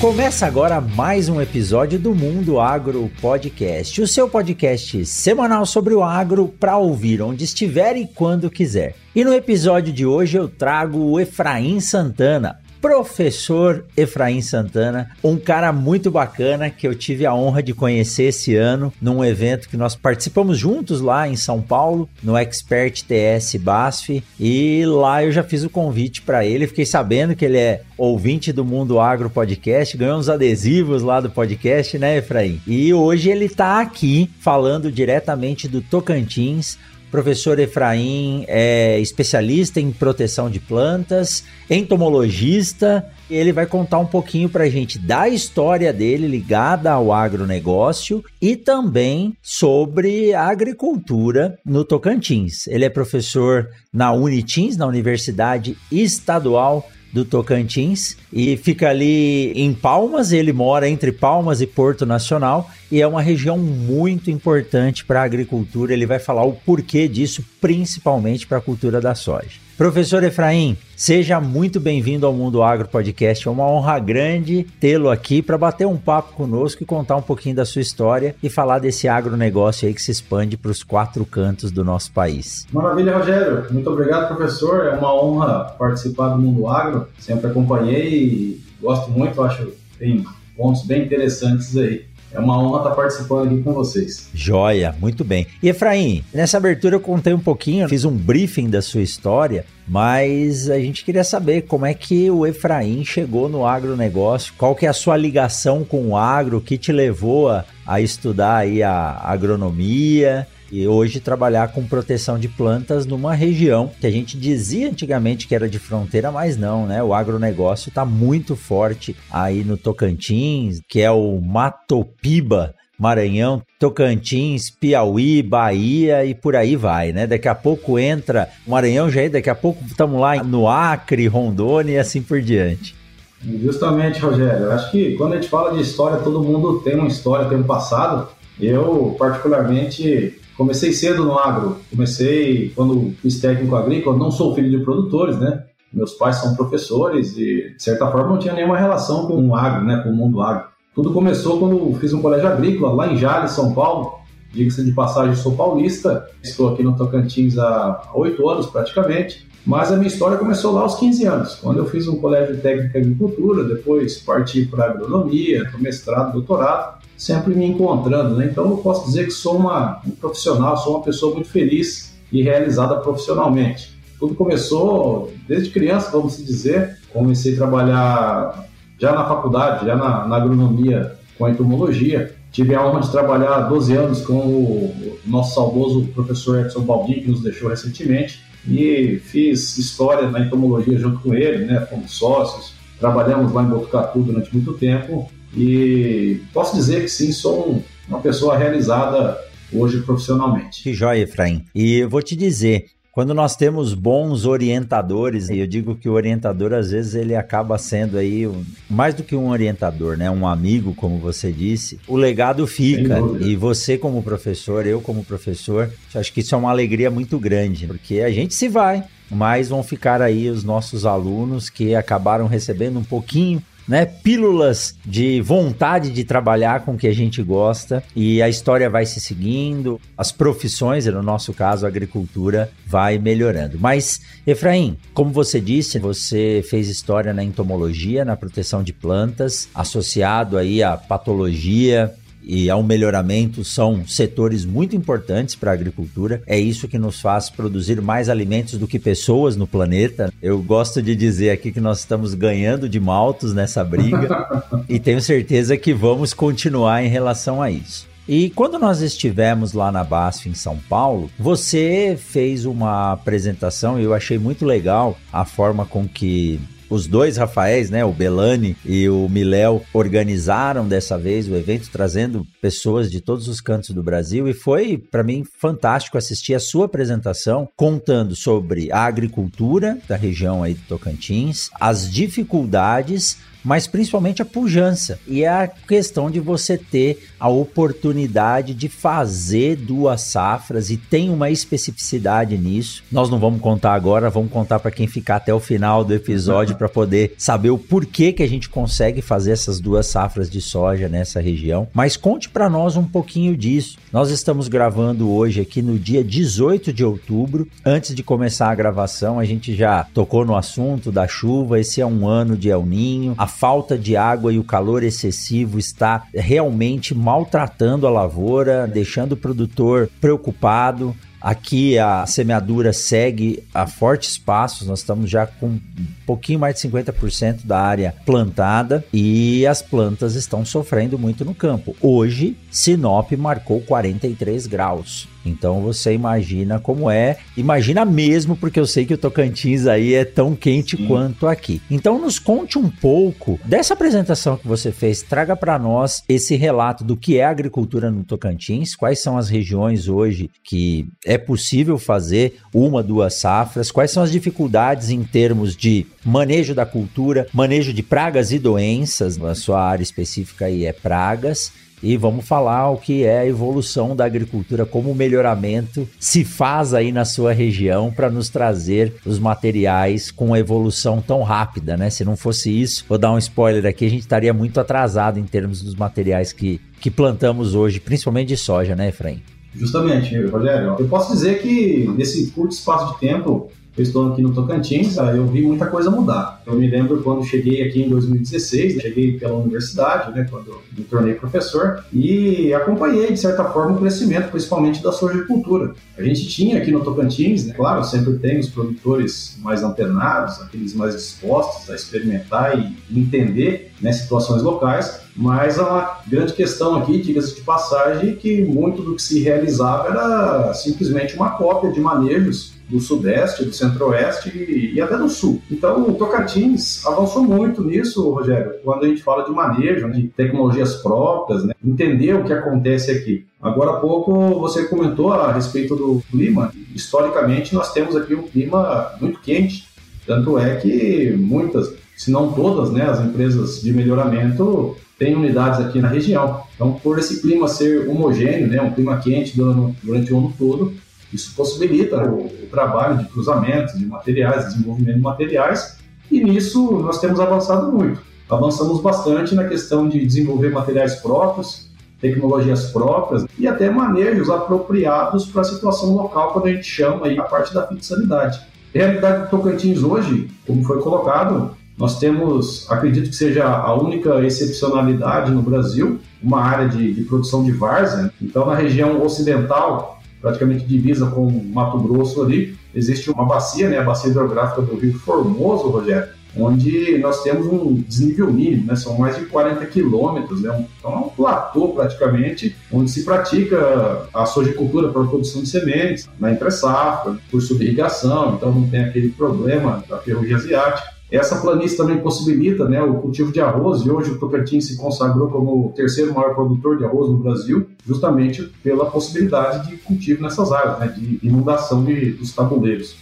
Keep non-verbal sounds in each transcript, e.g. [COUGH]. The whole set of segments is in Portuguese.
Começa agora mais um episódio do Mundo Agro Podcast, o seu podcast semanal sobre o agro para ouvir onde estiver e quando quiser. E no episódio de hoje eu trago o Efraim Santana, professor Efraim Santana, um cara muito bacana que eu tive a honra de conhecer esse ano num evento que nós participamos juntos lá em São Paulo, no Expert TS BASF, e lá eu já fiz o convite para ele, fiquei sabendo que ele é ouvinte do Mundo Agro Podcast, ganhou uns adesivos lá do podcast, né, Efraim? E hoje ele está aqui falando diretamente do Tocantins, Professor Efraim é especialista em proteção de plantas, entomologista. Ele vai contar um pouquinho para a gente da história dele ligada ao agronegócio e também sobre a agricultura no Tocantins. Ele é professor na Unitins, na Universidade Estadual do Tocantins e fica ali em Palmas, ele mora entre Palmas e Porto Nacional e é uma região muito importante para a agricultura. Ele vai falar o porquê disso, principalmente para a cultura da soja. Professor Efraim, seja muito bem-vindo ao Mundo Agro Podcast. É uma honra grande tê-lo aqui para bater um papo conosco e contar um pouquinho da sua história e falar desse agronegócio aí que se expande para os quatro cantos do nosso país. Maravilha, Rogério. Muito obrigado, professor. É uma honra participar do Mundo Agro. Sempre acompanhei e gosto muito, acho que tem pontos bem interessantes aí. É uma honra estar participando aqui com vocês. Joia, muito bem. E Efraim, nessa abertura eu contei um pouquinho, fiz um briefing da sua história, mas a gente queria saber como é que o Efraim chegou no agronegócio, qual que é a sua ligação com o agro, o que te levou a, a estudar aí a agronomia e hoje trabalhar com proteção de plantas numa região que a gente dizia antigamente que era de fronteira, mas não, né? O agronegócio está muito forte aí no Tocantins, que é o Matopiba, Maranhão, Tocantins, Piauí, Bahia e por aí vai, né? Daqui a pouco entra o Maranhão já é, daqui a pouco estamos lá no Acre, Rondônia e assim por diante. Justamente, Rogério. Acho que quando a gente fala de história, todo mundo tem uma história, tem um passado. Eu, particularmente, comecei cedo no agro. Comecei quando fiz técnico agrícola. Não sou filho de produtores, né? Meus pais são professores e, de certa forma, não tinha nenhuma relação com o agro, né? Com o mundo agro. Tudo começou quando fiz um colégio agrícola lá em Jales, São Paulo. Diga-se de passagem, sou paulista. Estou aqui no Tocantins há oito anos praticamente. Mas a minha história começou lá aos 15 anos, quando eu fiz um colégio técnico em agricultura, depois parti para agronomia, mestrado, doutorado sempre me encontrando, né? Então eu posso dizer que sou uma, um profissional, sou uma pessoa muito feliz e realizada profissionalmente. Tudo começou desde criança, vamos dizer. Comecei a trabalhar já na faculdade, já na, na agronomia com a entomologia. Tive a honra de trabalhar 12 anos com o nosso saudoso professor Edson Baldin, que nos deixou recentemente, e fiz história na entomologia junto com ele, né? Fomos sócios, trabalhamos lá em Botucatu durante muito tempo e posso dizer que sim, sou uma pessoa realizada hoje profissionalmente. Que joia, Efraim. E eu vou te dizer, quando nós temos bons orientadores, e eu digo que o orientador às vezes ele acaba sendo aí mais do que um orientador, né, um amigo, como você disse, o legado fica. E você como professor, eu como professor, acho que isso é uma alegria muito grande, porque a gente se vai, mas vão ficar aí os nossos alunos que acabaram recebendo um pouquinho né, pílulas de vontade de trabalhar com o que a gente gosta e a história vai se seguindo, as profissões, no nosso caso a agricultura, vai melhorando. Mas, Efraim, como você disse, você fez história na entomologia, na proteção de plantas, associado aí à patologia e ao melhoramento são setores muito importantes para a agricultura. É isso que nos faz produzir mais alimentos do que pessoas no planeta. Eu gosto de dizer aqui que nós estamos ganhando de maltos nessa briga [LAUGHS] e tenho certeza que vamos continuar em relação a isso. E quando nós estivemos lá na BASF em São Paulo, você fez uma apresentação e eu achei muito legal a forma com que os dois Rafaéis, né, o Belani e o Miléo, organizaram dessa vez o evento, trazendo pessoas de todos os cantos do Brasil e foi, para mim, fantástico assistir a sua apresentação contando sobre a agricultura da região aí do Tocantins, as dificuldades mas principalmente a pujança. E é a questão de você ter a oportunidade de fazer duas safras e tem uma especificidade nisso. Nós não vamos contar agora, vamos contar para quem ficar até o final do episódio para poder saber o porquê que a gente consegue fazer essas duas safras de soja nessa região. Mas conte para nós um pouquinho disso. Nós estamos gravando hoje aqui no dia 18 de outubro. Antes de começar a gravação, a gente já tocou no assunto da chuva. Esse é um ano de El Ninho. A falta de água e o calor excessivo está realmente maltratando a lavoura, deixando o produtor preocupado. Aqui a semeadura segue a fortes passos, nós estamos já com um pouquinho mais de 50% da área plantada e as plantas estão sofrendo muito no campo. Hoje, Sinop marcou 43 graus. Então você imagina como é, imagina mesmo, porque eu sei que o Tocantins aí é tão quente Sim. quanto aqui. Então nos conte um pouco dessa apresentação que você fez, traga para nós esse relato do que é agricultura no Tocantins, quais são as regiões hoje que é possível fazer uma, duas safras, quais são as dificuldades em termos de manejo da cultura, manejo de pragas e doenças, a sua área específica aí é pragas e vamos falar o que é a evolução da agricultura, como o melhoramento se faz aí na sua região para nos trazer os materiais com evolução tão rápida, né? Se não fosse isso, vou dar um spoiler aqui, a gente estaria muito atrasado em termos dos materiais que, que plantamos hoje, principalmente de soja, né, Efraim? Justamente, Rogério. Eu posso dizer que nesse curto espaço de tempo eu estou aqui no Tocantins, eu vi muita coisa mudar. Eu me lembro quando cheguei aqui em 2016, né, cheguei pela universidade, né, quando me tornei professor, e acompanhei, de certa forma, o crescimento, principalmente da sojicultura. A gente tinha aqui no Tocantins, né, claro, sempre tem os produtores mais antenados, aqueles mais dispostos a experimentar e entender né, situações locais, mas a grande questão aqui, diga-se de passagem, que muito do que se realizava era simplesmente uma cópia de manejos do Sudeste, do Centro-Oeste e, e, até do Sul. Então, o Tocantins avançou muito nisso, Rogério, quando a gente fala de manejo, né, de tecnologias próprias, né, entender o que acontece aqui. Agora há pouco você comentou a respeito do clima. Historicamente, nós temos aqui um clima muito quente. Tanto é que muitas, se não todas, né, as empresas de melhoramento têm unidades aqui na região. Então, por esse clima ser homogêneo, né, um clima quente durante, durante o ano todo, isso possibilita o, o trabalho de cruzamento de materiais, desenvolvimento de materiais, e nisso nós temos avançado muito. Avançamos bastante na questão de desenvolver materiais próprios, tecnologias próprias e até manejos apropriados para a situação local, quando a gente chama aí a parte da fitossanidade. Realidade do Tocantins hoje, como foi colocado, nós temos, acredito que seja a única excepcionalidade no Brasil, uma área de, de produção de várzea. Então, na região ocidental, praticamente divisa com Mato Grosso ali, existe uma bacia, né, a bacia hidrográfica do Rio Formoso, Rogério, onde nós temos um desnível mínimo, né, são mais de 40 quilômetros, né, então é um platô praticamente, onde se pratica a sojicultura para produção de sementes, na entre-safra, por subirrigação, então não tem aquele problema da ferrugem asiática. Essa planície também possibilita né, o cultivo de arroz, e hoje o Tocantins se consagrou como o terceiro maior produtor de arroz no Brasil, justamente pela possibilidade de cultivo nessas áreas, né, de inundação de, dos tabuleiros.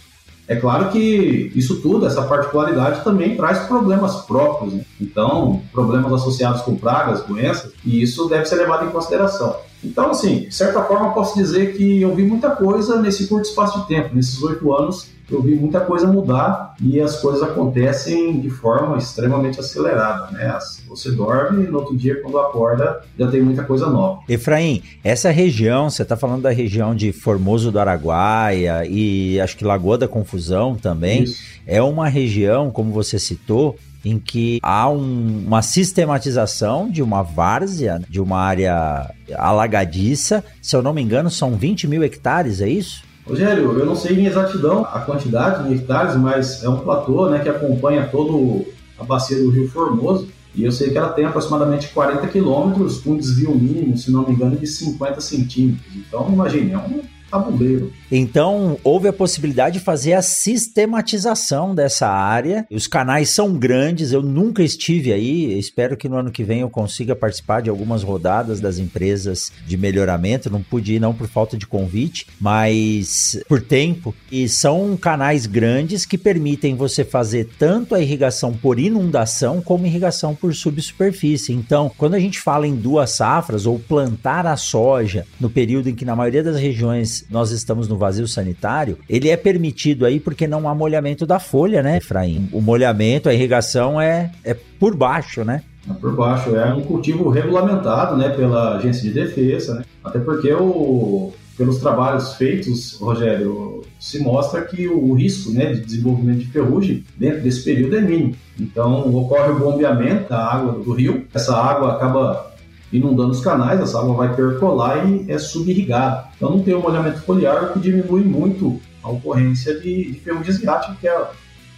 É claro que isso tudo, essa particularidade, também traz problemas próprios. Né? Então, problemas associados com pragas, doenças, e isso deve ser levado em consideração. Então, assim, de certa forma, posso dizer que eu vi muita coisa nesse curto espaço de tempo, nesses oito anos, eu vi muita coisa mudar e as coisas acontecem de forma extremamente acelerada, né? Você dorme e no outro dia, quando acorda, já tem muita coisa nova. Efraim, essa região, você está falando da região de Formoso do Araguaia e acho que Lagoa da Confusão também, Isso. é uma região, como você citou, em que há um, uma sistematização de uma várzea, de uma área alagadiça. Se eu não me engano, são 20 mil hectares, é isso? Rogério, eu não sei em exatidão a quantidade de hectares, mas é um platô né, que acompanha toda a bacia do Rio Formoso. E eu sei que ela tem aproximadamente 40 quilômetros, com um desvio mínimo, se não me engano, de 50 centímetros. Então, imagine, é um, tabuleiro. Então, houve a possibilidade de fazer a sistematização dessa área. Os canais são grandes, eu nunca estive aí. Espero que no ano que vem eu consiga participar de algumas rodadas das empresas de melhoramento. Não pude ir, não por falta de convite, mas por tempo. E são canais grandes que permitem você fazer tanto a irrigação por inundação como irrigação por subsuperfície. Então, quando a gente fala em duas safras ou plantar a soja no período em que na maioria das regiões nós estamos no vazio sanitário, ele é permitido aí porque não há molhamento da folha, né, Efraim? O molhamento, a irrigação é, é por baixo, né? É por baixo. É um cultivo regulamentado né, pela Agência de Defesa, né? até porque o, pelos trabalhos feitos, Rogério, se mostra que o risco né, de desenvolvimento de ferrugem dentro desse período é mínimo. Então, ocorre o bombeamento da água do rio, essa água acaba inundando os canais, essa água vai percolar e é subirrigada. Então não tem um molhamento foliar, o que diminui muito a ocorrência de, de ferrugem asiática, que é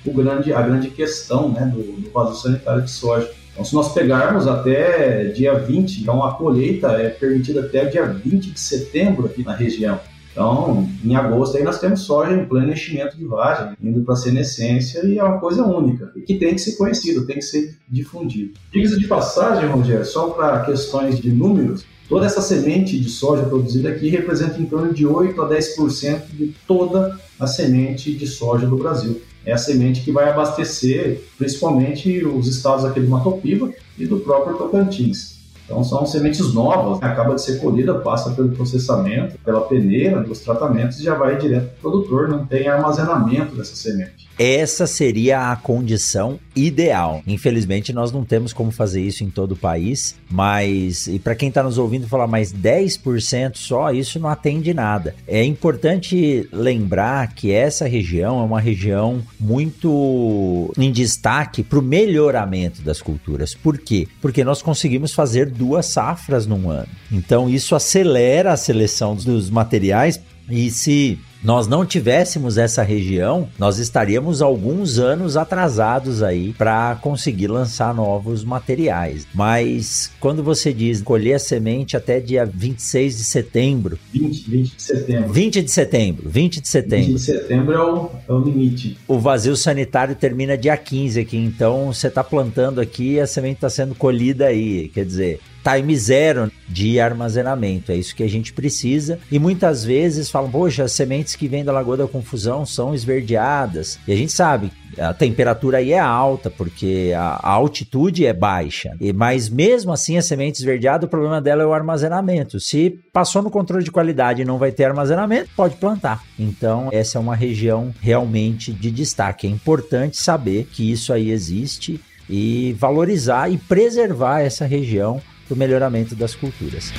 o grande, a grande questão né, do, do vazio sanitário de soja. Então, se nós pegarmos até dia 20, então a colheita é permitida até dia 20 de setembro aqui na região. Então, em agosto aí nós temos soja em pleno enchimento de vagem, indo para a senescência e é uma coisa única, e que tem que ser conhecido, tem que ser difundido. Diga de passagem, Rogério, só para questões de números, toda essa semente de soja produzida aqui representa em torno de 8 a 10% de toda a semente de soja do Brasil. É a semente que vai abastecer principalmente os estados aqui do Mato Piba e do próprio Tocantins. Então são sementes novas, né? acaba de ser colhida, passa pelo processamento, pela peneira, dos tratamentos e já vai direto para o produtor, não tem armazenamento dessa semente. Essa seria a condição ideal. Infelizmente, nós não temos como fazer isso em todo o país, mas e para quem está nos ouvindo falar mais 10% só, isso não atende nada. É importante lembrar que essa região é uma região muito em destaque para o melhoramento das culturas. Por quê? Porque nós conseguimos fazer duas safras num ano. Então, isso acelera a seleção dos materiais e se nós não tivéssemos essa região, nós estaríamos alguns anos atrasados aí para conseguir lançar novos materiais. Mas quando você diz colher a semente até dia 26 de setembro. 20, 20 de setembro. 20 de setembro. 20 de setembro. 20 de setembro é o, é o limite. O vazio sanitário termina dia 15 aqui, então você está plantando aqui e a semente está sendo colhida aí. Quer dizer, time zero de armazenamento. É isso que a gente precisa. E muitas vezes falam, poxa, as sementes que vêm da Lagoa da Confusão são esverdeadas. E a gente sabe, a temperatura aí é alta, porque a, altitude é baixa. E, mas mesmo assim, a semente esverdeada, o problema dela é o armazenamento. Se passou no controle de qualidade e não vai ter armazenamento, pode plantar. Então, essa é uma região realmente de destaque. É importante saber que isso aí existe e valorizar e preservar essa região para o melhoramento das culturas.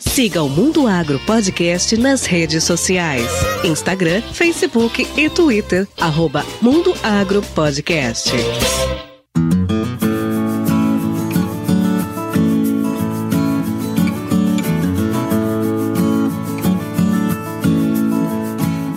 Siga o Mundo Agro Podcast nas redes sociais: Instagram, Facebook e Twitter. Arroba Mundo Agro Podcast.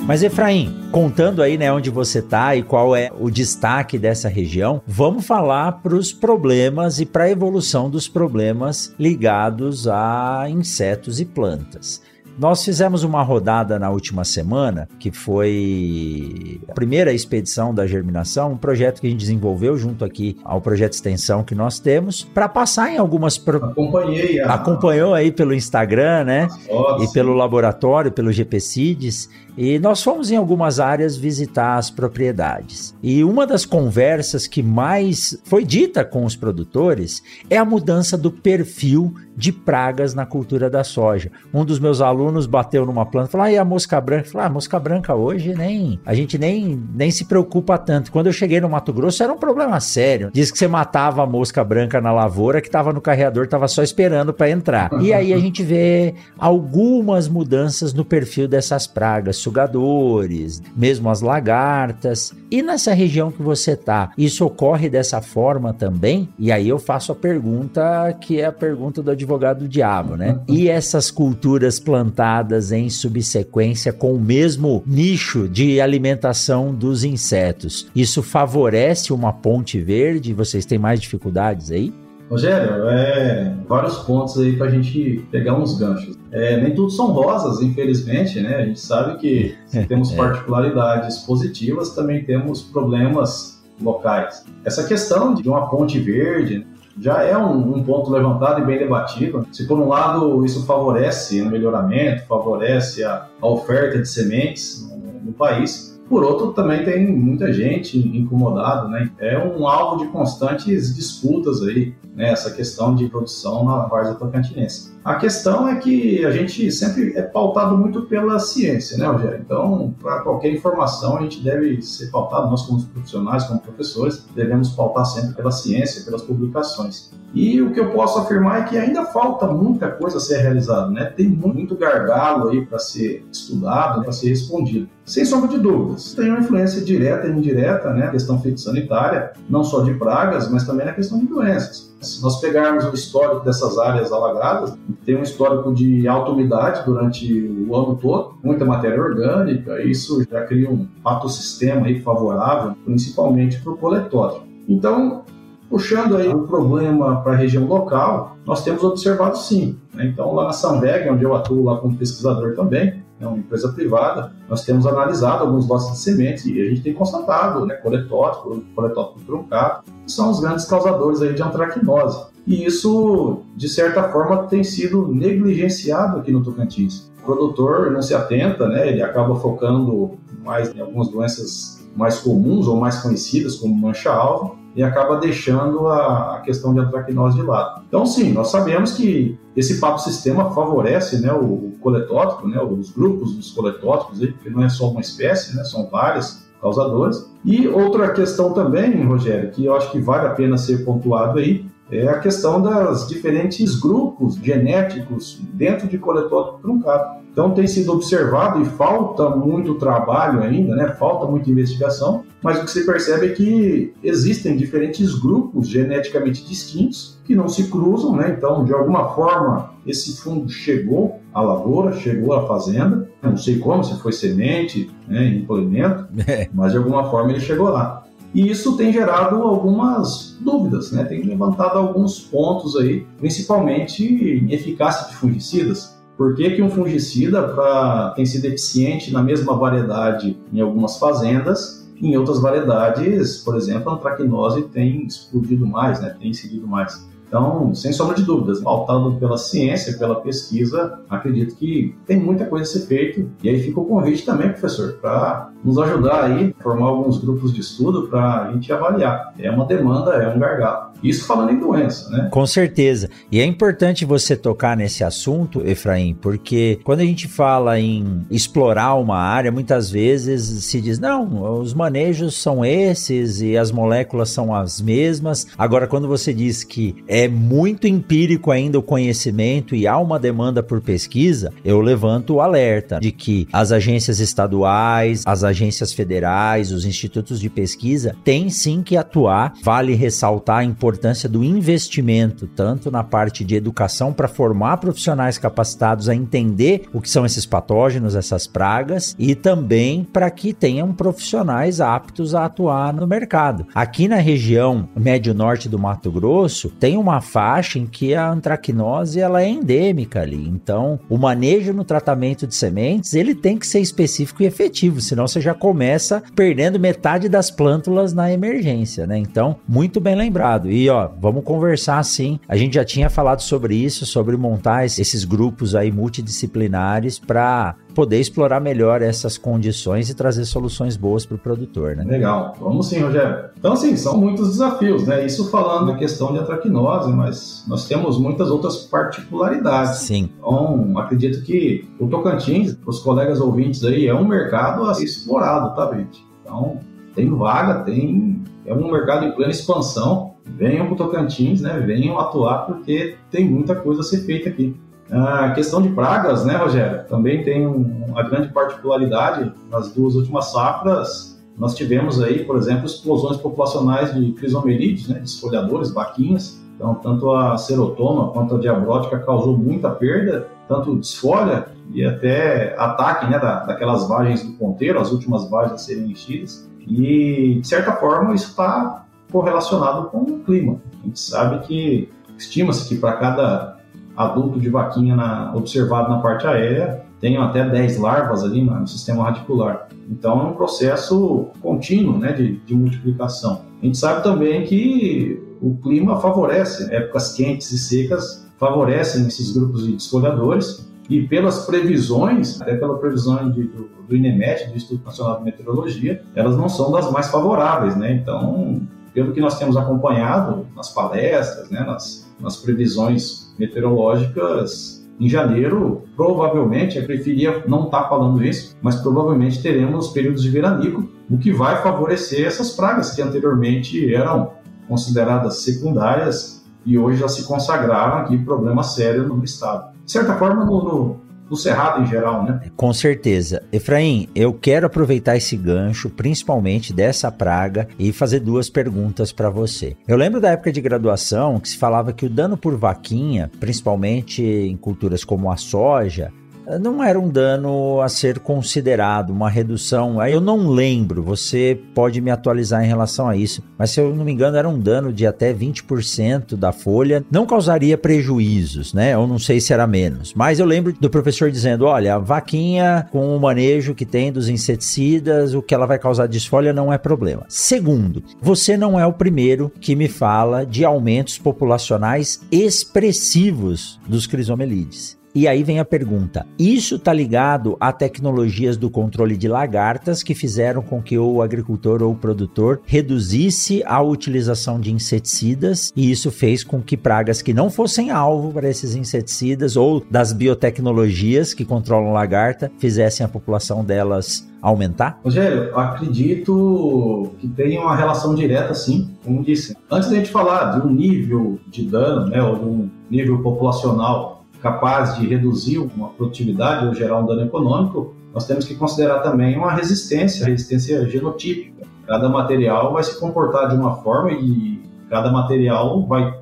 Mas Efraim, contando aí, né, onde você tá e qual é o destaque dessa região, vamos falar para os problemas e para a evolução dos problemas ligados a insetos e plantas. Nós fizemos uma rodada na última semana, que foi a primeira expedição da germinação, um projeto que a gente desenvolveu junto aqui ao projeto de extensão que nós temos, para passar em algumas. Pro... Acompanhei. A... Acompanhou aí pelo Instagram, né? Nossa. E pelo laboratório, pelo GPCIDES. E nós fomos em algumas áreas visitar as propriedades. E uma das conversas que mais foi dita com os produtores é a mudança do perfil de pragas na cultura da soja. Um dos meus alunos bateu numa planta e falou: ah, e a mosca branca? Eu falei, ah, a mosca branca hoje nem. A gente nem, nem se preocupa tanto. Quando eu cheguei no Mato Grosso era um problema sério. Diz que você matava a mosca branca na lavoura que estava no carreador, estava só esperando para entrar. E aí a gente vê algumas mudanças no perfil dessas pragas sugadores, mesmo as lagartas. E nessa região que você tá, isso ocorre dessa forma também? E aí eu faço a pergunta que é a pergunta do advogado do diabo, né? E essas culturas plantadas em subsequência com o mesmo nicho de alimentação dos insetos, isso favorece uma ponte verde? Vocês têm mais dificuldades aí? Rogério, é, vários pontos aí para a gente pegar uns ganchos. É, nem tudo são rosas, infelizmente, né? A gente sabe que [LAUGHS] temos é. particularidades positivas, também temos problemas locais. Essa questão de uma ponte verde já é um, um, ponto levantado e bem debatido. Se por um lado isso favorece o melhoramento, favorece a, a oferta de sementes no, no país, por outro, também tem muita gente incomodada, né? É um alvo de constantes disputas aí, né? Essa questão de produção na Várzea Tocantinense. A questão é que a gente sempre é pautado muito pela ciência, né, Rogério? Então, para qualquer informação, a gente deve ser pautado, nós como profissionais, como professores, devemos pautar sempre pela ciência, pelas publicações. E o que eu posso afirmar é que ainda falta muita coisa a ser realizada, né? Tem muito gargalo aí para ser estudado, para ser respondido. Sem sombra de dúvidas, tem uma influência direta e indireta, né? A questão fitossanitária, não só de pragas, mas também na questão de doenças. Se nós pegarmos o histórico dessas áreas alagadas, tem um histórico de alta umidade durante o ano todo, muita matéria orgânica, isso já cria um patossistema aí favorável, principalmente para o coletório. Então, Puxando aí o problema para a região local, nós temos observado sim. Né? Então, lá na Samveg, onde eu atuo lá como pesquisador também, é uma empresa privada, nós temos analisado alguns lotes de sementes e a gente tem constatado né, coletótipo, coletótipo truncado, que são os grandes causadores aí de antracnose. E isso, de certa forma, tem sido negligenciado aqui no Tocantins. O produtor não se atenta, né, ele acaba focando mais em algumas doenças mais comuns ou mais conhecidas, como mancha-alva, e acaba deixando a, questão de antracnose de lado. Então, sim, nós sabemos que esse papo sistema favorece né, o, coletótipo, né, os grupos dos coletótipos, que não é só uma espécie, né, são várias causadores. E outra questão também, Rogério, que eu acho que vale a pena ser pontuado aí, é a questão das diferentes grupos genéticos dentro de coletótipo truncado. Então tem sido observado e falta muito trabalho ainda, né? falta muita investigação, mas o que se percebe é que existem diferentes grupos geneticamente distintos que não se cruzam, né? então de alguma forma esse fungo chegou à lavoura, chegou à fazenda, não sei como, se foi semente, né, implemento, [LAUGHS] é. mas de alguma forma ele chegou lá. E isso tem gerado algumas dúvidas, né? tem levantado alguns pontos aí, principalmente em eficácia de fungicidas. Por que, que um fungicida pra, tem sido eficiente na mesma variedade em algumas fazendas, em outras variedades, por exemplo, a antracnose tem explodido mais, né, tem incidido mais? Então, sem sombra de dúvidas, pautado pela ciência, pela pesquisa, acredito que tem muita coisa a ser feita. E aí fica o convite também, professor, para nos ajudar aí, formar alguns grupos de estudo para a gente avaliar. É uma demanda, é um gargalo. Isso falando em doença, né? Com certeza. E é importante você tocar nesse assunto, Efraim, porque quando a gente fala em explorar uma área, muitas vezes se diz, não, os manejos são esses e as moléculas são as mesmas. Agora, quando você diz que é muito empírico ainda o conhecimento e há uma demanda por pesquisa, eu levanto o alerta de que as agências estaduais, as agências federais, os institutos de pesquisa têm sim que atuar. Vale ressaltar a importância do investimento, tanto na parte de educação para formar profissionais capacitados a entender o que são esses patógenos, essas pragas, e também para que tenham profissionais aptos a atuar no mercado. Aqui na região médio-norte do Mato Grosso, tem uma faixa em que a antracnose ela é endêmica ali. Então, o manejo no tratamento de sementes, ele tem que ser específico e efetivo, senão você já começa perdendo metade das plântulas na emergência, né? Então, muito bem lembrado. E ó, vamos conversar sim. A gente já tinha falado sobre isso, sobre montar esses grupos aí multidisciplinares para poder explorar melhor essas condições e trazer soluções boas para o produtor, né? Legal, vamos sim, Rogério. Então, sim, são muitos desafios, né? Isso falando da questão de atraquinose, mas nós temos muitas outras particularidades. Sim. Então, acredito que o Tocantins, para os colegas ouvintes aí, é um mercado a ser explorado, tá, gente? Então, tem vaga, tem... É um mercado em plena expansão. Venham para o Tocantins, né? Venham atuar, porque tem muita coisa a ser feita aqui. A questão de pragas, né, Rogério? Também tem uma grande particularidade. Nas duas últimas safras, nós tivemos aí, por exemplo, explosões populacionais de crisomerídeos, né, desfolhadores, vaquinhas. Então, tanto a serotoma quanto a diabrótica causou muita perda, tanto desfolha e até ataque né, da, daquelas vagens do ponteiro, as últimas vagens a serem enchidas. E, de certa forma, isso está correlacionado com o clima. A gente sabe que Estima-se que para cada adulto de vaquinha na, observado na parte aérea, tenham até 10 larvas ali no sistema radicular. Então é um processo contínuo né, de, de multiplicação. A gente sabe também que o clima favorece, épocas quentes e secas favorecem esses grupos de desfolhadores e pelas previsões, até pela previsão de, do, do INEMET, do Instituto Nacional de Meteorologia, elas não são das mais favoráveis, né? Então, pelo que nós temos acompanhado nas palestras, né, nas, nas previsões meteorológicas, em janeiro, provavelmente, eu preferia não estar tá falando isso, mas provavelmente teremos períodos de veranico, o que vai favorecer essas pragas que anteriormente eram consideradas secundárias e hoje já se consagraram aqui problema sério no estado. De certa forma, no, no do Cerrado em geral, né? Com certeza. Efraim, eu quero aproveitar esse gancho, principalmente dessa praga, e fazer duas perguntas para você. Eu lembro da época de graduação que se falava que o dano por vaquinha, principalmente em culturas como a soja, não era um dano a ser considerado, uma redução. Aí eu não lembro, você pode me atualizar em relação a isso, mas se eu não me engano, era um dano de até 20% da folha. Não causaria prejuízos, né? Eu não sei se era menos, mas eu lembro do professor dizendo: olha, a vaquinha com o manejo que tem dos inseticidas, o que ela vai causar desfolha não é problema. Segundo, você não é o primeiro que me fala de aumentos populacionais expressivos dos crisomelídeos. E aí vem a pergunta: isso está ligado a tecnologias do controle de lagartas que fizeram com que o agricultor ou o produtor reduzisse a utilização de inseticidas e isso fez com que pragas que não fossem alvo para esses inseticidas ou das biotecnologias que controlam lagarta fizessem a população delas aumentar? Rogério, acredito que tem uma relação direta, sim, como disse. Antes da gente falar de um nível de dano, né, ou de um nível populacional capaz de reduzir uma produtividade ou gerar um dano econômico, nós temos que considerar também uma resistência, resistência genotípica. Cada material vai se comportar de uma forma e cada material vai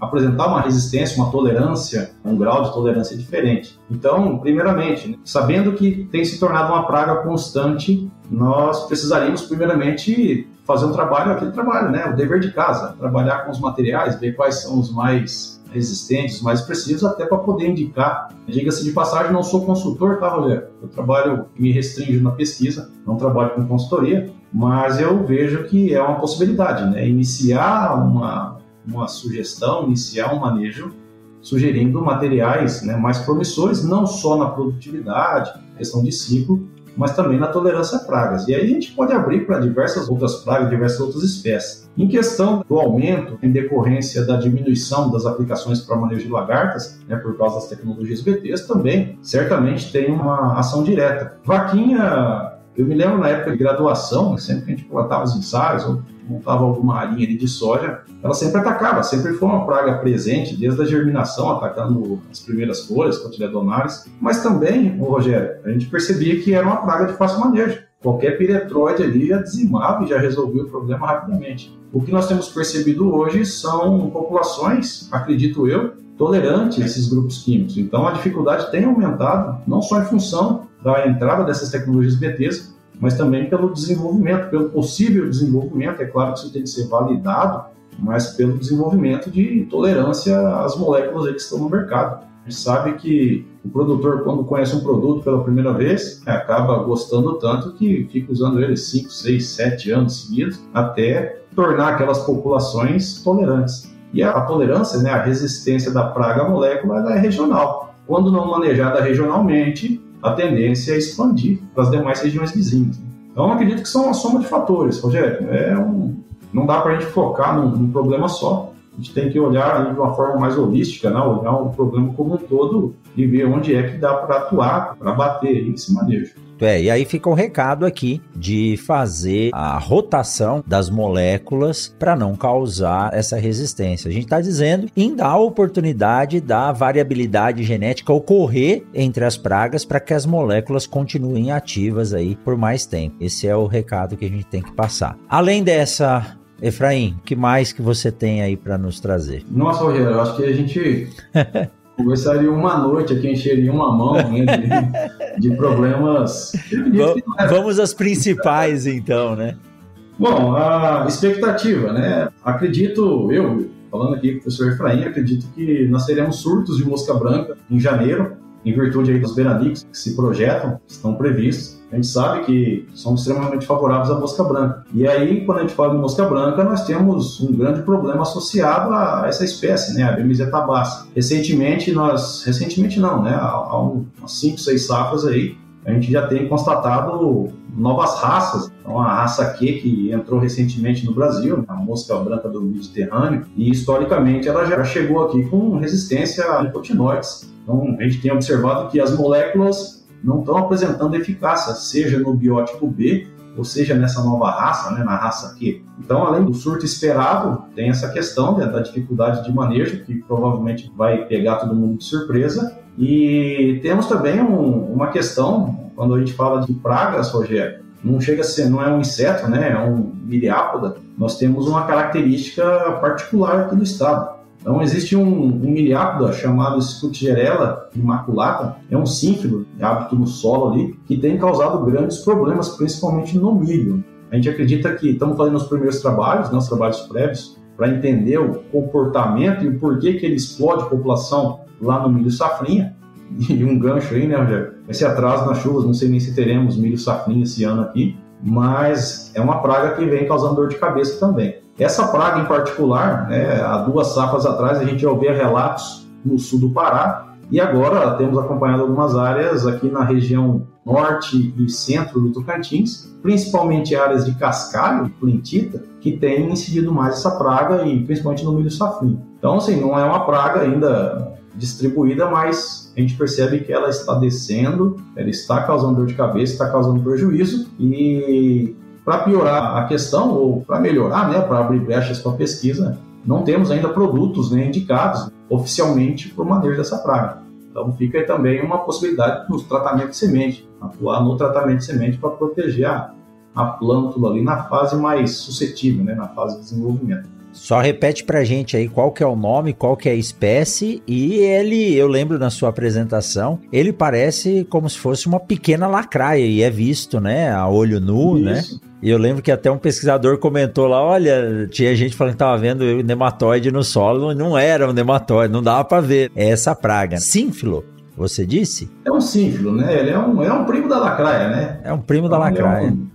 apresentar uma resistência, uma tolerância, um grau de tolerância diferente. Então, primeiramente, sabendo que tem se tornado uma praga constante, nós precisaríamos primeiramente fazer um trabalho, aquele trabalho, né, o dever de casa, trabalhar com os materiais, ver quais são os mais resistentes, mais precisos, até para poder indicar. Diga-se de passagem, não sou consultor, tá, Rogério? Eu trabalho, me restringo na pesquisa, não trabalho com consultoria, mas eu vejo que é uma possibilidade, né? Iniciar uma, uma sugestão, iniciar um manejo sugerindo materiais né, mais promissores, não só na produtividade, questão de ciclo, mas também na tolerância a pragas. E aí a gente pode abrir para diversas outras pragas, diversas outras espécies. Em questão do aumento em decorrência da diminuição das aplicações para manejo de lagartas, né, por causa das tecnologias BTs, também certamente tem uma ação direta. Vaquinha, eu me lembro na época de graduação, sempre que a gente plantava os ensaios, ou montava alguma arinha de soja, ela sempre atacava, sempre foi uma praga presente, desde a germinação, atacando as primeiras folhas, cotiledonares, mas também, Rogério, a gente percebia que era uma praga de fácil manejo. Qualquer piretroide ali já dizimava e já resolvia o problema rapidamente. O que nós temos percebido hoje são populações, acredito eu, tolerantes a esses grupos químicos. Então a dificuldade tem aumentado, não só em função da entrada dessas tecnologias BTs, mas também pelo desenvolvimento, pelo possível desenvolvimento. É claro que isso tem que ser validado, mas pelo desenvolvimento de tolerância às moléculas que estão no mercado. A gente sabe que o produtor, quando conhece um produto pela primeira vez, acaba gostando tanto que fica usando ele 5, 6, 7 anos seguidos, até tornar aquelas populações tolerantes. E a, tolerância, né, a resistência da praga à molécula, é regional. Quando não manejada regionalmente, a tendência é expandir para as demais regiões vizinhas. Então, eu acredito que são uma soma de fatores, Rogério. É um, não dá para a gente focar num, num, problema só. A gente tem que olhar de uma forma mais holística, né? olhar o problema como um todo e ver onde é que dá para atuar, para bater esse manejo. É, e aí fica o recado aqui de fazer a rotação das moléculas para não causar essa resistência. A gente está dizendo em dar a oportunidade da variabilidade genética ocorrer entre as pragas para que as moléculas continuem ativas aí por mais tempo. Esse é o recado que a gente tem que passar. Além dessa Efraim, o que mais que você tem aí para nos trazer? Nossa, Rogério, eu acho que a gente [LAUGHS] Conversaria uma noite aqui, encheria uma mão né, de, [LAUGHS] de, problemas. Vamos às principais, então, né? Bom, a expectativa, né? Acredito, eu falando aqui com o professor Efraim, acredito que nós teremos surtos de mosca branca em janeiro, em virtude aí dos beradicos que se projetam, que estão previstos. A gente sabe que são extremamente favoráveis à mosca branca. E aí, quando a gente fala de mosca branca, nós temos um grande problema associado a essa espécie, né, a Bemisia tabassa. Recentemente, nós... Recentemente não, né, há, umas 5, 6 safras aí, a gente já tem constatado novas raças. Então, a raça Q, que entrou recentemente no Brasil, a mosca branca do Mediterrâneo, e historicamente ela já chegou aqui com resistência a nicotinoides. Então, a gente tem observado que as moléculas não estão apresentando eficácia, seja no biótipo B, ou seja, nessa nova raça, né, na raça Q. Então, além do surto esperado, tem essa questão né, da dificuldade de manejo, que provavelmente vai pegar todo mundo de surpresa. E temos também um, uma questão, quando a gente fala de pragas, Rogério, não chega a ser, não é um inseto, né, é um miliápoda, nós temos uma característica particular aqui no estado. Então, existe um, um miliápoda chamado Scutigerella imaculata, é um sínfilo de hábito no solo ali, que tem causado grandes problemas, principalmente no milho. A gente acredita que estamos fazendo os primeiros trabalhos, né, os trabalhos prévios, para entender o comportamento e o porquê que ele explode a população lá no milho safrinha. E um gancho aí, né, Rogério? Esse atraso nas chuvas, não sei nem se teremos milho safrinha esse ano aqui, mas é uma praga que vem causando dor de cabeça também. Essa praga em particular, né, há duas safras atrás a gente já ouvia relatos no sul do Pará e agora temos acompanhado algumas áreas aqui na região norte e centro do Tocantins, principalmente áreas de cascalho, plentita, que têm incidido mais essa praga e principalmente no milho safrinho. Então, assim, não é uma praga ainda distribuída, mas a gente percebe que ela está descendo, ela está causando dor de cabeça, está causando prejuízo e para piorar a questão, ou para melhorar, né, para abrir brechas para pesquisa, não temos ainda produtos né, indicados oficialmente para o manejo dessa praga. Então fica aí também uma possibilidade no tratamento de semente, atuar no tratamento de semente para proteger a, a plântula ali na fase mais suscetível, né, na fase de desenvolvimento. Só repete pra gente aí qual que é o nome, qual que é a espécie e ele, eu lembro na sua apresentação, ele parece como se fosse uma pequena lacraia e é visto, né, a olho nu, né? Isso. né? E eu lembro que até um pesquisador comentou lá, olha, tinha gente falando que tava vendo nematóide no solo, não era um nematóide, não dava para ver. É essa praga. Sínfilo, você disse? É um sínfilo, né? Ele é um, é um primo da lacraia, né? É um primo da lacraia. É um,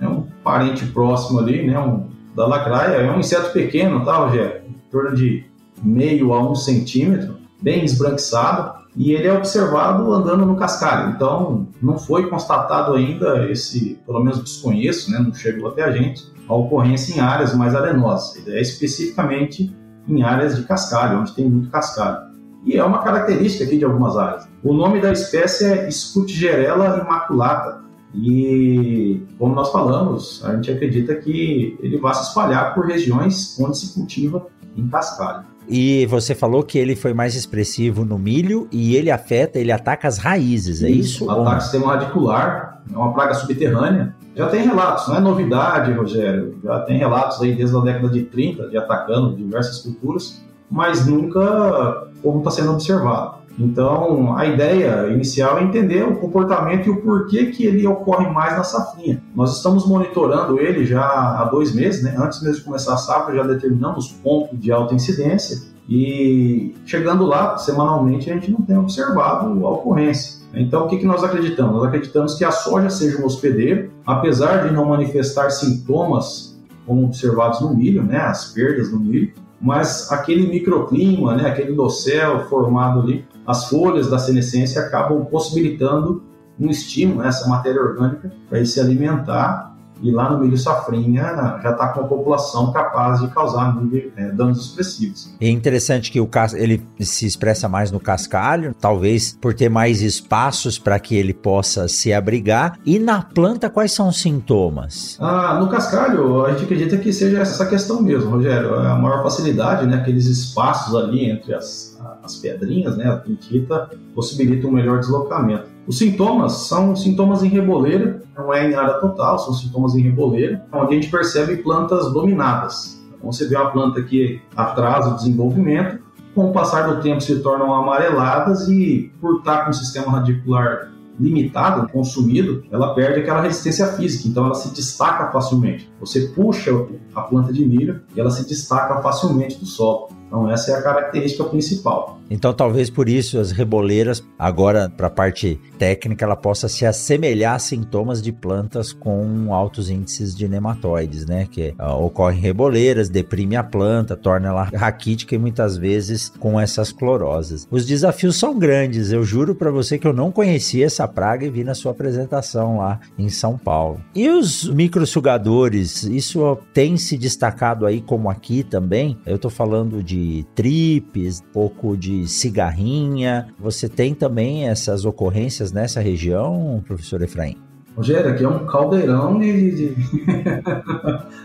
é um, parente próximo ali, né? Um, da lacraia. É um inseto pequeno, tá, Rogério? Em torno de meio a um centímetro, bem esbranquiçado, e ele é observado andando no cascalho. Então, não foi constatado ainda esse, pelo menos desconheço, né, não chegou até a gente, a ocorrência em áreas mais arenosas. Ele é especificamente em áreas de cascalho, onde tem muito cascalho. E é uma característica aqui de algumas áreas. O nome da espécie é Scutigerella imaculata. E, como nós falamos, a gente acredita que ele vai se espalhar por regiões onde se cultiva em cascalho. E você falou que ele foi mais expressivo no milho e ele afeta, ele ataca as raízes, é isso? isso? Ataca o sistema radicular, é uma praga subterrânea. Já tem relatos, não é novidade, Rogério. Já tem relatos aí desde a década de 30 de atacando diversas culturas, mas nunca como está sendo observado. Então, a ideia inicial é entender o comportamento e o porquê que ele ocorre mais na safrinha. Nós estamos monitorando ele já há dois meses, né? antes mesmo de começar a safra, já determinamos pontos de alta incidência e chegando lá, semanalmente, a gente não tem observado a ocorrência. Então, o que, que nós acreditamos? Nós acreditamos que a soja seja um hospedeiro, apesar de não manifestar sintomas como observados no milho, né, as perdas no milho, mas aquele microclima, né, aquele docel formado ali, as folhas da senescência acabam possibilitando um estímulo, né, essa matéria orgânica, para ele se alimentar e lá no milho safrinha já está com a população capaz de causar é, danos expressivos. É interessante que o cas... ele se expressa mais no cascalho, talvez por ter mais espaços para que ele possa se abrigar. E na planta, quais são os sintomas? Ah, no cascalho, a gente acredita que seja essa questão mesmo, Rogério. É a maior facilidade, né? Aqueles espaços ali entre as, as pedrinhas, né? A pintita, possibilitam um melhor deslocamento. Os sintomas são sintomas em reboleira, não é em área total, são sintomas em reboleira, onde a gente percebe plantas dominadas. Então você vê uma planta que atrasa o desenvolvimento, com o passar do tempo se tornam amareladas e por estar com o sistema radicular limitado, consumido, ela perde aquela resistência física, então ela se destaca facilmente. Você puxa a planta de milho e ela se destaca facilmente do solo. Então essa é a característica principal. Então talvez por isso as reboleiras, agora para a parte técnica, ela possa se assemelhar a sintomas de plantas com altos índices de nematóides, né? Que uh, ocorrem reboleiras, deprime a planta, torna ela raquítica e muitas vezes com essas clorosas. Os desafios são grandes, eu juro para você que eu não conhecia essa praga e vi na sua apresentação lá em São Paulo. E os microsugadores, isso tem se destacado aí como aqui também? Eu estou falando de tripes, pouco de cigarrinha. Você tem também essas ocorrências nessa região, professor Efraim? Rogério, aqui é um caldeirão de, de,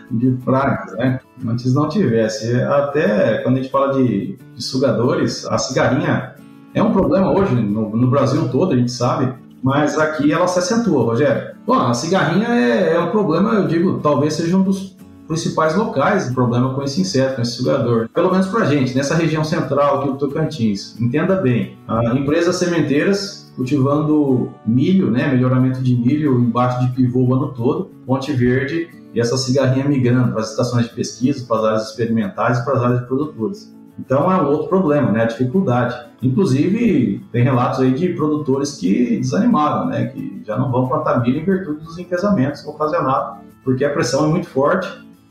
[LAUGHS] de pragas, né? Antes não tivesse. Até quando a gente fala de, de sugadores, a cigarrinha é um problema hoje no, no, Brasil todo, a gente sabe, mas aqui ela se acentua, Rogério. Bom, a cigarrinha é, é um problema, eu digo, talvez seja um dos principais locais de problema com esse inseto, com esse sugador. Pelo menos para a gente, nessa região central aqui do Tocantins. Entenda bem, empresas sementeiras cultivando milho, né, melhoramento de milho embaixo de pivô o ano todo, Monte Verde e essa cigarrinha migrando para as estações de pesquisa, para as áreas experimentais para as áreas de produtores. Então é um outro problema, né, a dificuldade. Inclusive, tem relatos aí de produtores que desanimaram, né, que já não vão plantar milho em virtude dos enfesamentos ocasionados, porque a pressão é muito forte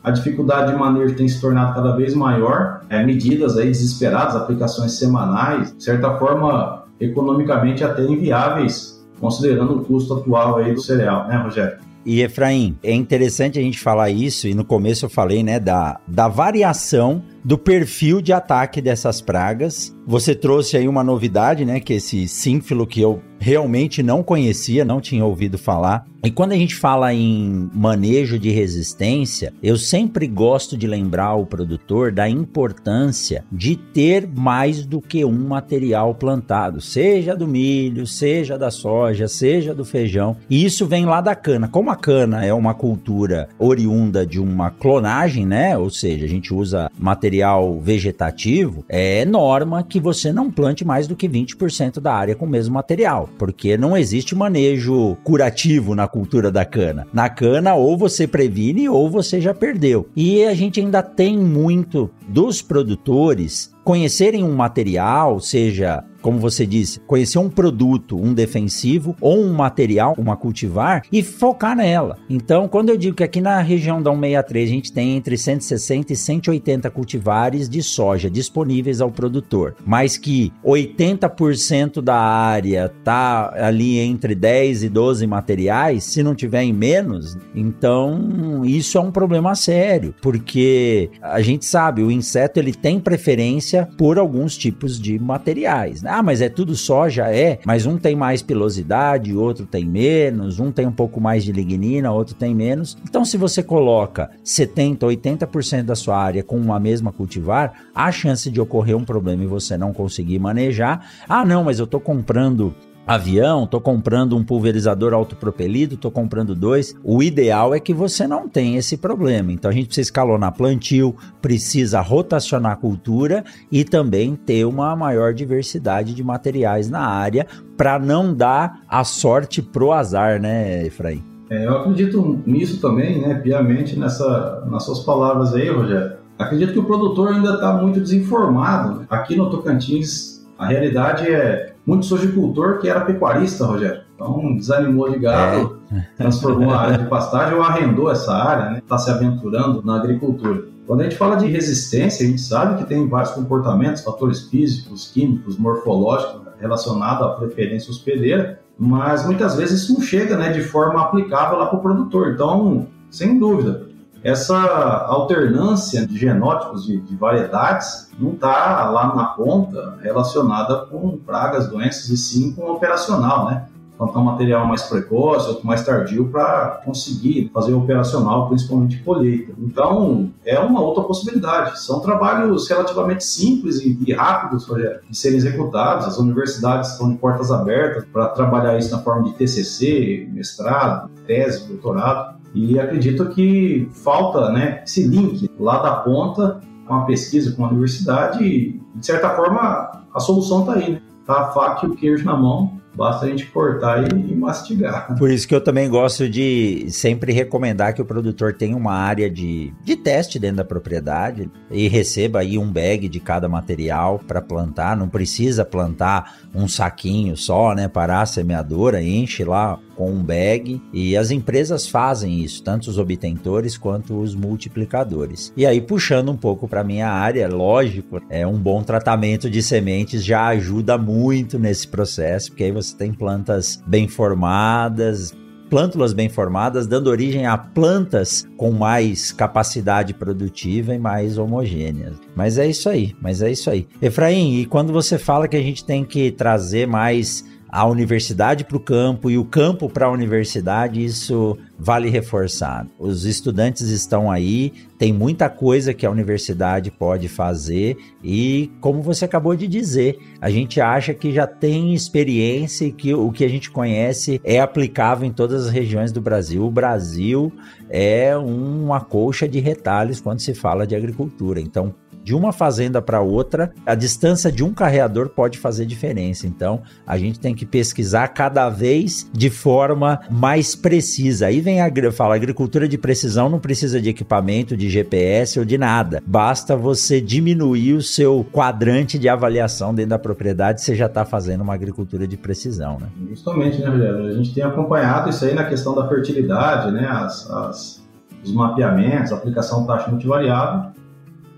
a dificuldade de manejo tem se tornado cada vez maior, é, medidas aí desesperadas, aplicações semanais, de certa forma, economicamente até inviáveis, considerando o custo atual aí do cereal, né, Rogério? E Efraim, é interessante a gente falar isso, e no começo eu falei, né, da, da variação do perfil de ataque dessas pragas. Você trouxe aí uma novidade, né, que esse sínfilo que eu realmente não conhecia, não tinha ouvido falar. E quando a gente fala em manejo de resistência, eu sempre gosto de lembrar o produtor da importância de ter mais do que um material plantado, seja do milho, seja da soja, seja do feijão. E isso vem lá da cana. Como a cana é uma cultura oriunda de uma clonagem, né? Ou seja, a gente usa material vegetativo, é norma que você não plante mais do que 20% da área com o mesmo material porque não existe manejo curativo na cultura da cana. Na cana, ou você previne ou você já perdeu. E a gente ainda tem muito dos produtores conhecerem um material, seja como você disse, conhecer um produto, um defensivo ou um material, uma cultivar e focar nela. Então, quando eu digo que aqui na região da 163 a gente tem entre 160 e 180 cultivares de soja disponíveis ao produtor, mas que 80% da área tá ali entre 10 e 12 materiais, se não tiver em menos, então isso é um problema sério, porque a gente sabe, o inseto ele tem preferência por alguns tipos de materiais, né? Ah, mas é tudo soja? É, mas um tem mais pilosidade, outro tem menos, um tem um pouco mais de lignina, outro tem menos. Então, se você coloca 70, 80% da sua área com uma mesma cultivar, há chance de ocorrer um problema e você não conseguir manejar. Ah, não, mas eu estou comprando avião, tô comprando um pulverizador autopropelido, tô comprando dois. O ideal é que você não tenha esse problema. Então a gente precisa escalonar plantio, precisa rotacionar a cultura e também ter uma maior diversidade de materiais na área para não dar a sorte pro azar, né, Efraim? É, eu acredito nisso também, né, piamente nessa, nas suas palavras aí, Rogério. Acredito que o produtor ainda está muito desinformado. Aqui no Tocantins, a realidade é muito sojicultor que era pecuarista, Rogério. Então desanimou de gado, é. transformou a área de pastagem ou arrendou essa área, né? Está se aventurando na agricultura. Quando a gente fala de resistência, a gente sabe que tem vários comportamentos, fatores físicos, químicos, morfológicos relacionados à preferência hospedeira, mas muitas vezes isso não chega né, de forma aplicável lá para o produtor. Então, sem dúvida, essa alternância de genótipos, de, de variedades, não está lá na ponta relacionada com pragas, doenças, e sim com operacional, né? plantar um material mais precoce, outro mais tardio para conseguir fazer operacional, principalmente colheita. Então, é uma outra possibilidade. São trabalhos relativamente simples e, rápidos, de serem executados. As universidades estão de portas abertas para trabalhar isso na forma de TCC, mestrado, tese, doutorado. E acredito que falta né, esse link lá da ponta com a pesquisa, com a universidade, e de certa forma a solução está aí, né? Tá a faca e o queijo na mão basta a gente cortar e, e, mastigar. Por isso que eu também gosto de sempre recomendar que o produtor tenha uma área de, de teste dentro da propriedade e receba aí um bag de cada material para plantar. Não precisa plantar um saquinho só, né? Parar a semeadora, enche lá com um bag e as empresas fazem isso, tanto os obtentores quanto os multiplicadores. E aí puxando um pouco para minha área, lógico, é um bom tratamento de sementes já ajuda muito nesse processo, porque aí você tem plantas bem formadas, plântulas bem formadas, dando origem a plantas com mais capacidade produtiva e mais homogêneas. Mas é isso aí, mas é isso aí. Efraim, e quando você fala que a gente tem que trazer mais a universidade para o campo e o campo para a universidade, isso vale reforçar. Os estudantes estão aí, tem muita coisa que a universidade pode fazer e, como você acabou de dizer, a gente acha que já tem experiência e que o que a gente conhece é aplicável em todas as regiões do Brasil. O Brasil é uma colcha de retalhos quando se fala de agricultura. Então, de uma fazenda para outra, a distância de um carreador pode fazer diferença. Então, a gente tem que pesquisar cada vez de forma mais precisa. Aí vem a fala, agricultura de precisão não precisa de equipamento, de GPS ou de nada. Basta você diminuir o seu quadrante de avaliação dentro da propriedade, você já está fazendo uma agricultura de precisão, né? Justamente, né, Rogério? A gente tem acompanhado isso aí na questão da fertilidade, né? As, as, os mapeamentos, aplicação taxa multivariável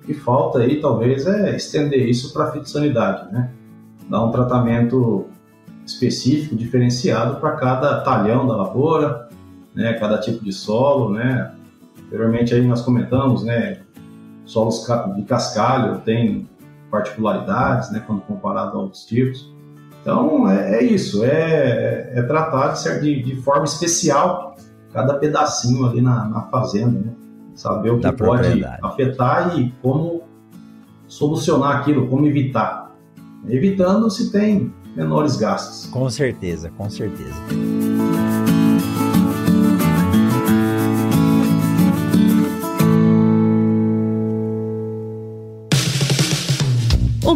que falta aí talvez é estender isso para a fitossanidade, né? Dar um tratamento específico, diferenciado para cada talhão da lavoura, né? Cada tipo de solo, né? Anteriormente aí nós comentamos, né? Solos de cascalho tem particularidades, né? Quando comparado a outros tipos. Então é, é isso, é, é tratar de, de, forma especial cada pedacinho ali na, na fazenda, né? Saber o que pode afetar e como solucionar aquilo, como evitar. Evitando se tem menores gastos. Com certeza, com certeza.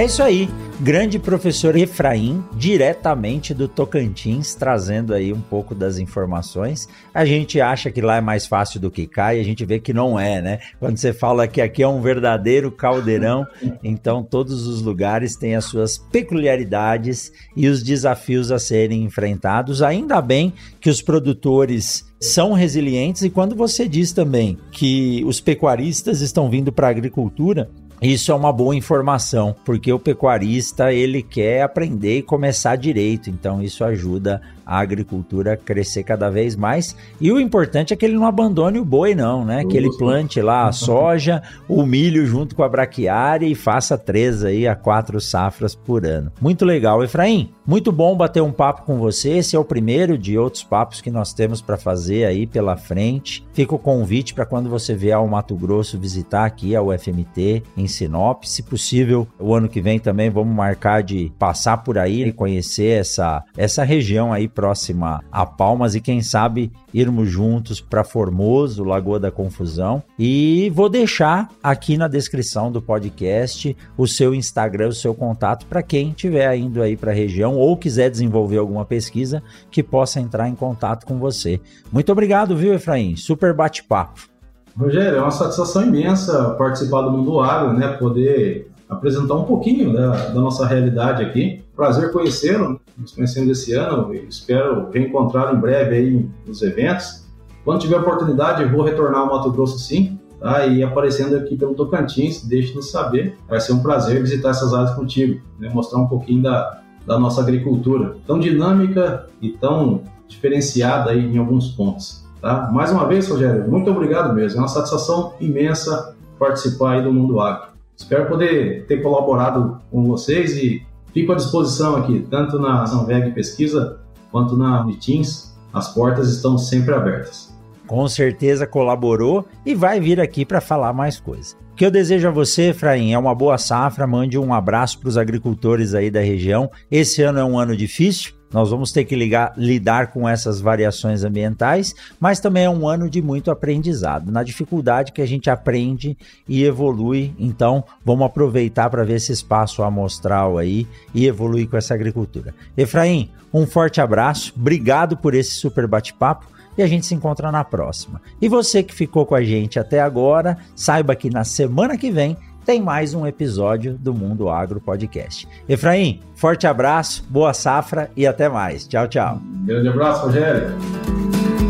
É isso aí grande professor Efraim, diretamente do Tocantins, trazendo aí um pouco das informações. A gente acha que lá é mais fácil do que cá e a gente vê que não é, né? Quando você fala que aqui é um verdadeiro caldeirão, [LAUGHS] então todos os lugares têm as suas peculiaridades e os desafios a serem enfrentados. Ainda bem que os produtores são resilientes e quando você diz também que os pecuaristas estão vindo para a agricultura, isso é uma boa informação, porque o pecuarista ele quer aprender e começar direito, então isso ajuda a agricultura crescer cada vez mais. E o importante é que ele não abandone o boi, não, né? Que ele plante lá a soja, o milho junto com a braquiária e faça três aí a quatro safras por ano. Muito legal, Efraim. Muito bom bater um papo com você. Esse é o primeiro de outros papos que nós temos para fazer aí pela frente. Fica o convite para quando você vier ao Mato Grosso visitar aqui a UFMT em Sinop. Se possível, o ano que vem também vamos marcar de passar por aí e conhecer essa, essa região aí próxima a Palmas e quem sabe irmos juntos para Formoso, Lagoa da Confusão. E vou deixar aqui na descrição do podcast o seu Instagram, o seu contato para quem estiver indo aí para a região ou quiser desenvolver alguma pesquisa que possa entrar em contato com você. Muito obrigado, viu, Efraim? Super bate-papo. Rogério, é uma satisfação imensa participar do Mundo Agro, né? Poder apresentar um pouquinho da, da nossa realidade aqui. Prazer conhecê-lo, nos conhecemos esse ano, espero reencontrar em breve aí nos eventos. Quando tiver oportunidade, vou retornar ao Mato Grosso sim, tá? E aparecendo aqui pelo Tocantins, deixe-nos saber. Vai ser um prazer visitar essas áreas contigo, né? mostrar um pouquinho da, da nossa agricultura, tão dinâmica e tão diferenciada aí em alguns pontos. Tá? Mais uma vez, Rogério, muito obrigado mesmo. É uma satisfação imensa participar aí do Mundo Agro. Espero poder ter colaborado com vocês e fico à disposição aqui, tanto na Ação VEG Pesquisa, quanto na Uniteams, as portas estão sempre abertas. Com certeza colaborou e vai vir aqui para falar mais coisas. O que eu desejo a você, Efraim, é uma boa safra. Mande um abraço para os agricultores aí da região. Esse ano é um ano difícil, nós vamos ter que ligar, lidar com essas variações ambientais, mas também é um ano de muito aprendizado, na dificuldade que a gente aprende e evolui. Então, vamos aproveitar para ver esse espaço amostral aí e evoluir com essa agricultura. Efraim, um forte abraço, obrigado por esse super bate-papo e a gente se encontra na próxima. E você que ficou com a gente até agora, saiba que na semana que vem tem mais um episódio do Mundo Agro Podcast. Efraim, forte abraço, boa safra e até mais. Tchau, tchau. grande abraço, Rogério.